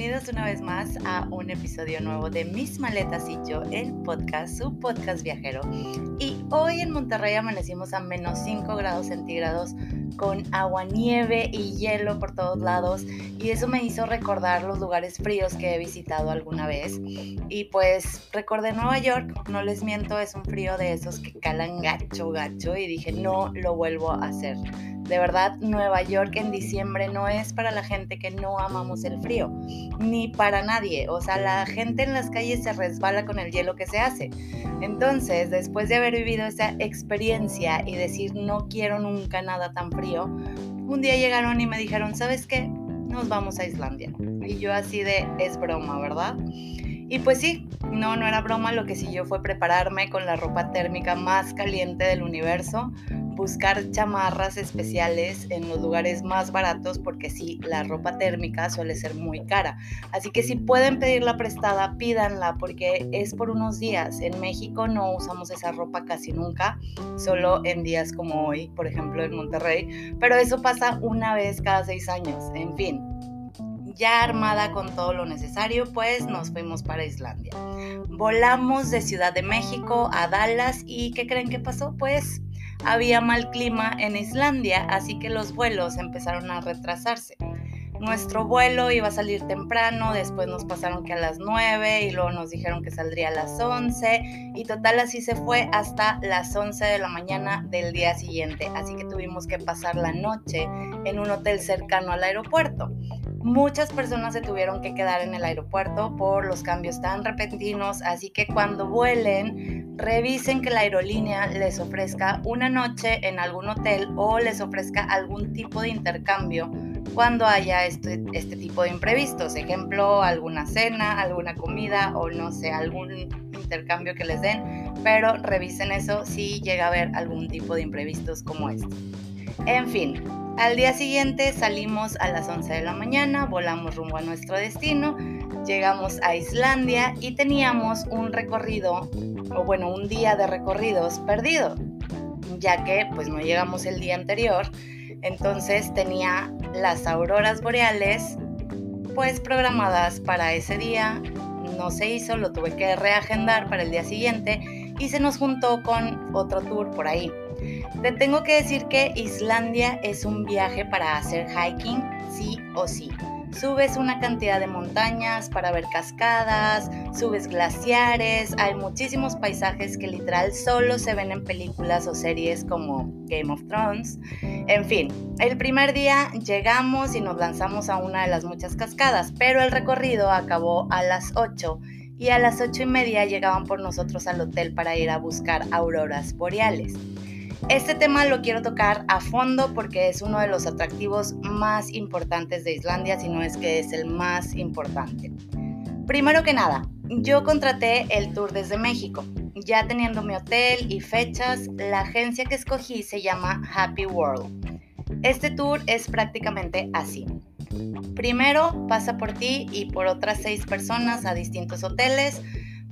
bienvenidos una vez más a un episodio nuevo de Mis Maletas y yo, el podcast, su podcast viajero. Y hoy en Monterrey amanecimos a menos 5 grados centígrados con agua, nieve y hielo por todos lados y eso me hizo recordar los lugares fríos que he visitado alguna vez. Y pues recordé Nueva York, no les miento, es un frío de esos que calan gacho, gacho y dije no lo vuelvo a hacer. De verdad, Nueva York en diciembre no es para la gente que no amamos el frío, ni para nadie. O sea, la gente en las calles se resbala con el hielo que se hace. Entonces, después de haber vivido esa experiencia y decir no quiero nunca nada tan frío, un día llegaron y me dijeron, ¿sabes qué? Nos vamos a Islandia. Y yo así de, es broma, ¿verdad? Y pues sí, no, no era broma, lo que siguió fue prepararme con la ropa térmica más caliente del universo, buscar chamarras especiales en los lugares más baratos porque sí, la ropa térmica suele ser muy cara. Así que si pueden pedirla prestada, pídanla porque es por unos días. En México no usamos esa ropa casi nunca, solo en días como hoy, por ejemplo en Monterrey, pero eso pasa una vez cada seis años. En fin, ya armada con todo lo necesario, pues nos fuimos para Islandia. Volamos de Ciudad de México a Dallas y ¿qué creen que pasó? Pues había mal clima en Islandia, así que los vuelos empezaron a retrasarse. Nuestro vuelo iba a salir temprano, después nos pasaron que a las 9 y luego nos dijeron que saldría a las 11 y total así se fue hasta las 11 de la mañana del día siguiente, así que tuvimos que pasar la noche en un hotel cercano al aeropuerto. Muchas personas se tuvieron que quedar en el aeropuerto por los cambios tan repentinos, así que cuando vuelen, revisen que la aerolínea les ofrezca una noche en algún hotel o les ofrezca algún tipo de intercambio cuando haya este, este tipo de imprevistos. Ejemplo, alguna cena, alguna comida o no sé, algún intercambio que les den, pero revisen eso si llega a haber algún tipo de imprevistos como este. En fin, al día siguiente salimos a las 11 de la mañana, volamos rumbo a nuestro destino, llegamos a Islandia y teníamos un recorrido, o bueno, un día de recorridos perdido, ya que pues no llegamos el día anterior, entonces tenía las auroras boreales pues programadas para ese día, no se hizo, lo tuve que reagendar para el día siguiente y se nos juntó con otro tour por ahí. Te tengo que decir que Islandia es un viaje para hacer hiking, sí o sí. Subes una cantidad de montañas para ver cascadas, subes glaciares, hay muchísimos paisajes que literal solo se ven en películas o series como Game of Thrones. En fin, el primer día llegamos y nos lanzamos a una de las muchas cascadas, pero el recorrido acabó a las 8 y a las 8 y media llegaban por nosotros al hotel para ir a buscar auroras boreales. Este tema lo quiero tocar a fondo porque es uno de los atractivos más importantes de Islandia, si no es que es el más importante. Primero que nada, yo contraté el tour desde México. Ya teniendo mi hotel y fechas, la agencia que escogí se llama Happy World. Este tour es prácticamente así. Primero pasa por ti y por otras seis personas a distintos hoteles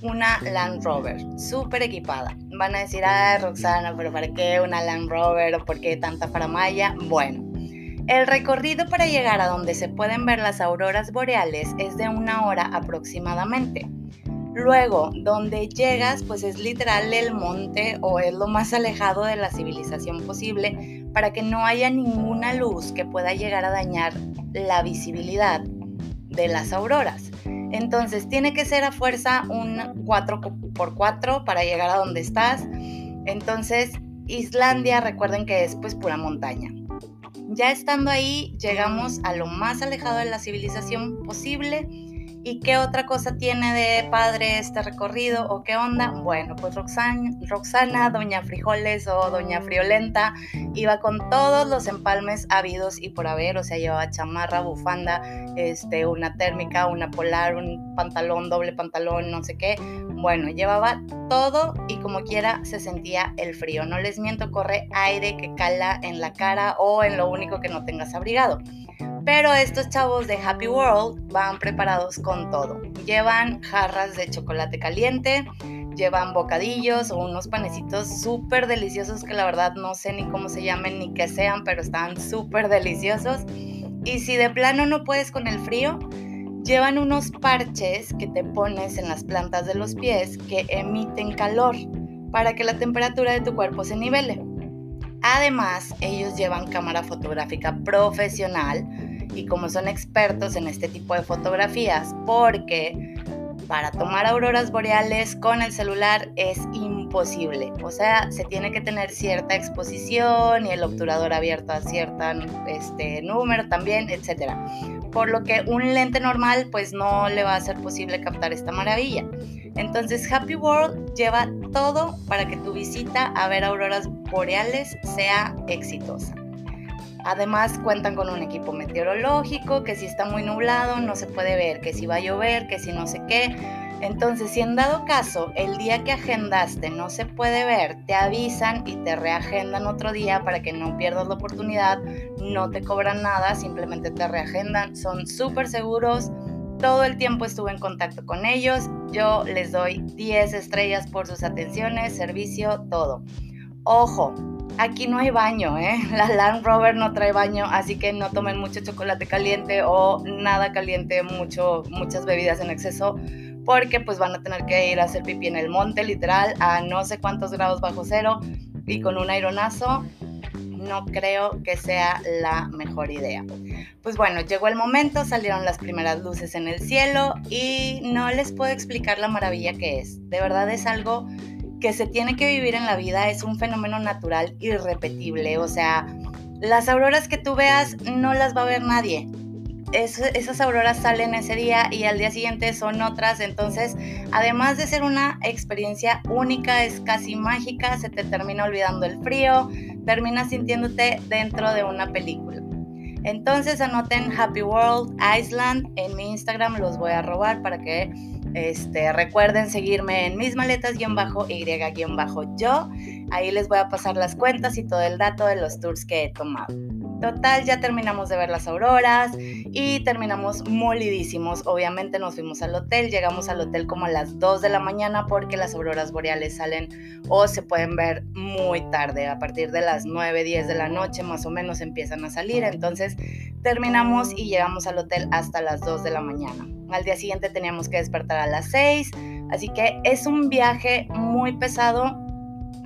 una Land Rover, súper equipada. Van a decir, ah, Roxana, pero ¿para qué una Land Rover o por qué tanta faramaya? Bueno, el recorrido para llegar a donde se pueden ver las auroras boreales es de una hora aproximadamente. Luego, donde llegas, pues es literal el monte o es lo más alejado de la civilización posible para que no haya ninguna luz que pueda llegar a dañar la visibilidad de las auroras. Entonces tiene que ser a fuerza un 4x4 para llegar a donde estás. Entonces Islandia, recuerden que es pues pura montaña. Ya estando ahí, llegamos a lo más alejado de la civilización posible ¿Y qué otra cosa tiene de padre este recorrido o qué onda? Bueno, pues Roxana, Roxana, Doña Frijoles o Doña Friolenta iba con todos los empalmes habidos y por haber, o sea, llevaba chamarra, bufanda, este, una térmica, una polar, un pantalón, doble pantalón, no sé qué. Bueno, llevaba todo y como quiera se sentía el frío. No les miento, corre aire que cala en la cara o en lo único que no tengas abrigado. Pero estos chavos de Happy World van preparados con todo. Llevan jarras de chocolate caliente, llevan bocadillos o unos panecitos súper deliciosos que la verdad no sé ni cómo se llamen ni qué sean, pero están súper deliciosos. Y si de plano no puedes con el frío, llevan unos parches que te pones en las plantas de los pies que emiten calor para que la temperatura de tu cuerpo se nivele. Además, ellos llevan cámara fotográfica profesional y como son expertos en este tipo de fotografías, porque para tomar auroras boreales con el celular es imposible. O sea, se tiene que tener cierta exposición y el obturador abierto a cierto este, número también, etc. Por lo que un lente normal pues no le va a ser posible captar esta maravilla. Entonces Happy World lleva todo para que tu visita a ver auroras boreales sea exitosa. Además cuentan con un equipo meteorológico que si está muy nublado no se puede ver, que si va a llover, que si no sé qué. Entonces, si en dado caso el día que agendaste no se puede ver, te avisan y te reagendan otro día para que no pierdas la oportunidad. No te cobran nada, simplemente te reagendan. Son súper seguros. Todo el tiempo estuve en contacto con ellos. Yo les doy 10 estrellas por sus atenciones, servicio, todo. Ojo, Aquí no hay baño, ¿eh? La Land Rover no trae baño, así que no tomen mucho chocolate caliente o nada caliente, mucho, muchas bebidas en exceso, porque pues van a tener que ir a hacer pipí en el monte, literal, a no sé cuántos grados bajo cero y con un aironazo. No creo que sea la mejor idea. Pues bueno, llegó el momento, salieron las primeras luces en el cielo y no les puedo explicar la maravilla que es. De verdad es algo que se tiene que vivir en la vida es un fenómeno natural irrepetible. O sea, las auroras que tú veas no las va a ver nadie. esas auroras salen ese día y al día siguiente son otras. Entonces, además de ser una experiencia única, es casi mágica, se te termina olvidando el frío, terminas sintiéndote dentro de una película. Entonces anoten Happy World Iceland en mi Instagram, los voy a robar para que este, recuerden seguirme en mis maletas-y-yo. Ahí les voy a pasar las cuentas y todo el dato de los tours que he tomado. Total, ya terminamos de ver las auroras y terminamos molidísimos. Obviamente nos fuimos al hotel, llegamos al hotel como a las 2 de la mañana porque las auroras boreales salen o se pueden ver muy tarde, a partir de las 9, 10 de la noche más o menos empiezan a salir. Entonces terminamos y llegamos al hotel hasta las 2 de la mañana. Al día siguiente teníamos que despertar a las 6, así que es un viaje muy pesado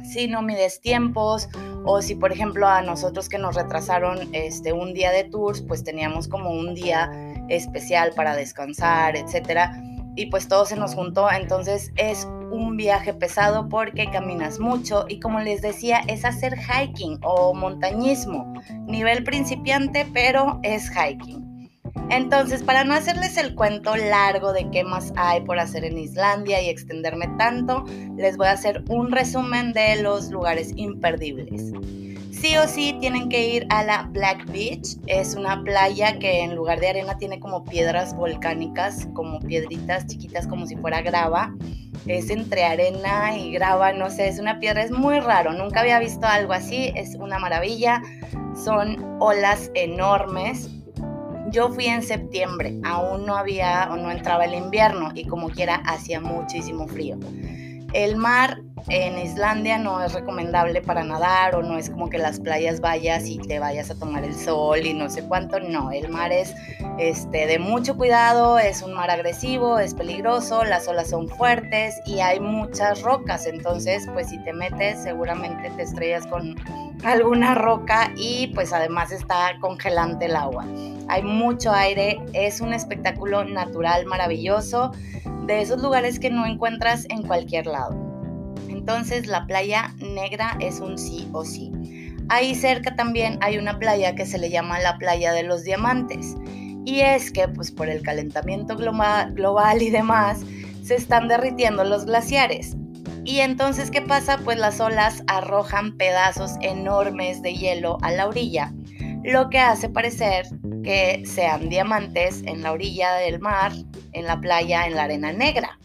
si no mides tiempos o si por ejemplo a nosotros que nos retrasaron este un día de tours, pues teníamos como un día especial para descansar, etcétera, y pues todo se nos juntó, entonces es un viaje pesado porque caminas mucho y como les decía, es hacer hiking o montañismo, nivel principiante, pero es hiking. Entonces, para no hacerles el cuento largo de qué más hay por hacer en Islandia y extenderme tanto, les voy a hacer un resumen de los lugares imperdibles. Sí o sí tienen que ir a la Black Beach. Es una playa que en lugar de arena tiene como piedras volcánicas, como piedritas chiquitas como si fuera grava. Es entre arena y grava, no sé, es una piedra, es muy raro. Nunca había visto algo así, es una maravilla. Son olas enormes, yo fui en septiembre, aún no había o no entraba el invierno y como quiera hacía muchísimo frío. El mar en Islandia no es recomendable para nadar o no es como que las playas vayas y te vayas a tomar el sol y no sé cuánto, no, el mar es este, de mucho cuidado, es un mar agresivo, es peligroso, las olas son fuertes y hay muchas rocas, entonces pues si te metes seguramente te estrellas con alguna roca y pues además está congelante el agua. Hay mucho aire, es un espectáculo natural maravilloso, de esos lugares que no encuentras en cualquier lado. Entonces la playa negra es un sí o sí. Ahí cerca también hay una playa que se le llama la playa de los diamantes. Y es que pues por el calentamiento global y demás se están derritiendo los glaciares. Y entonces, ¿qué pasa? Pues las olas arrojan pedazos enormes de hielo a la orilla, lo que hace parecer que sean diamantes en la orilla del mar, en la playa, en la arena negra.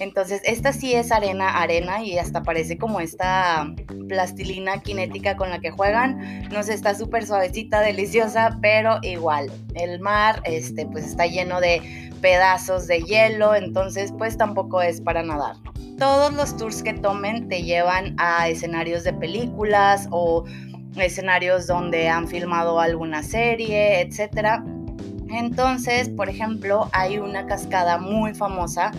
Entonces, esta sí es arena, arena y hasta parece como esta plastilina cinética con la que juegan. No está súper suavecita, deliciosa, pero igual. El mar, este, pues está lleno de pedazos de hielo, entonces pues tampoco es para nadar. Todos los tours que tomen te llevan a escenarios de películas o escenarios donde han filmado alguna serie, etcétera Entonces, por ejemplo, hay una cascada muy famosa,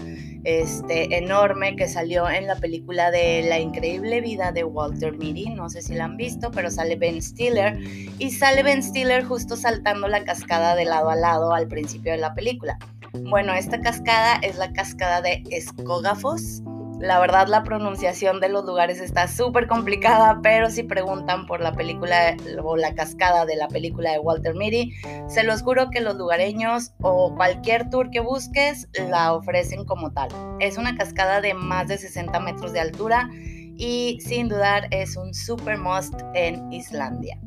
este, enorme, que salió en la película de La increíble vida de Walter Mitty. No sé si la han visto, pero sale Ben Stiller. Y sale Ben Stiller justo saltando la cascada de lado a lado al principio de la película. Bueno, esta cascada es la cascada de Escógafos la verdad la pronunciación de los lugares está súper complicada, pero si preguntan por la película o la cascada de la película de Walter Mitty, se los juro que los lugareños o cualquier tour que busques la ofrecen como tal. Es una cascada de más de 60 metros de altura y sin dudar es un super must en Islandia.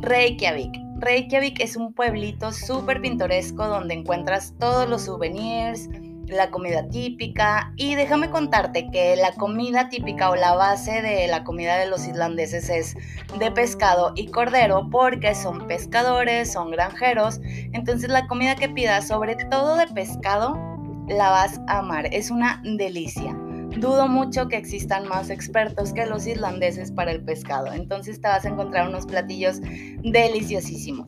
Reykjavik. Reykjavik es un pueblito súper pintoresco donde encuentras todos los souvenirs, la comida típica y déjame contarte que la comida típica o la base de la comida de los islandeses es de pescado y cordero porque son pescadores, son granjeros, entonces la comida que pidas sobre todo de pescado la vas a amar, es una delicia. Dudo mucho que existan más expertos que los islandeses para el pescado, entonces te vas a encontrar unos platillos deliciosísimos.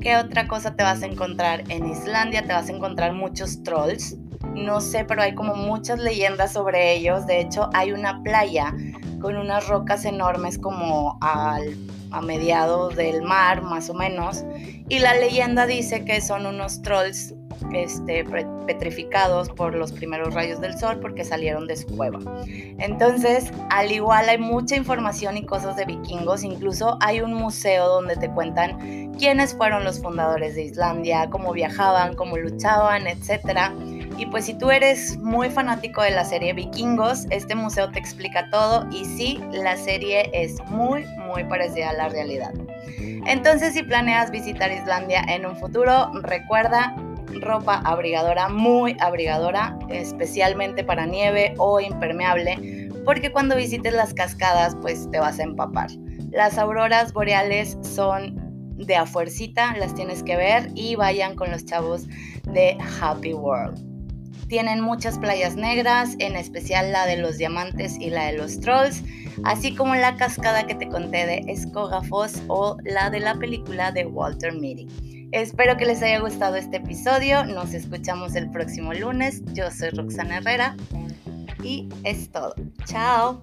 ¿Qué otra cosa te vas a encontrar en Islandia? Te vas a encontrar muchos trolls no sé, pero hay como muchas leyendas sobre ellos. De hecho, hay una playa con unas rocas enormes como al, a mediados del mar, más o menos. Y la leyenda dice que son unos trolls este, petrificados por los primeros rayos del sol porque salieron de su cueva. Entonces, al igual hay mucha información y cosas de vikingos, incluso hay un museo donde te cuentan quiénes fueron los fundadores de Islandia, cómo viajaban, cómo luchaban, etcétera y pues si tú eres muy fanático de la serie Vikingos, este museo te explica todo y sí, la serie es muy, muy parecida a la realidad. Entonces si planeas visitar Islandia en un futuro, recuerda ropa abrigadora, muy abrigadora, especialmente para nieve o impermeable, porque cuando visites las cascadas pues te vas a empapar. Las auroras boreales son de a fuercita, las tienes que ver y vayan con los chavos de Happy World. Tienen muchas playas negras, en especial la de los diamantes y la de los trolls, así como la cascada que te conté de Escogafos o la de la película de Walter Mitty. Espero que les haya gustado este episodio. Nos escuchamos el próximo lunes. Yo soy Roxana Herrera y es todo. Chao.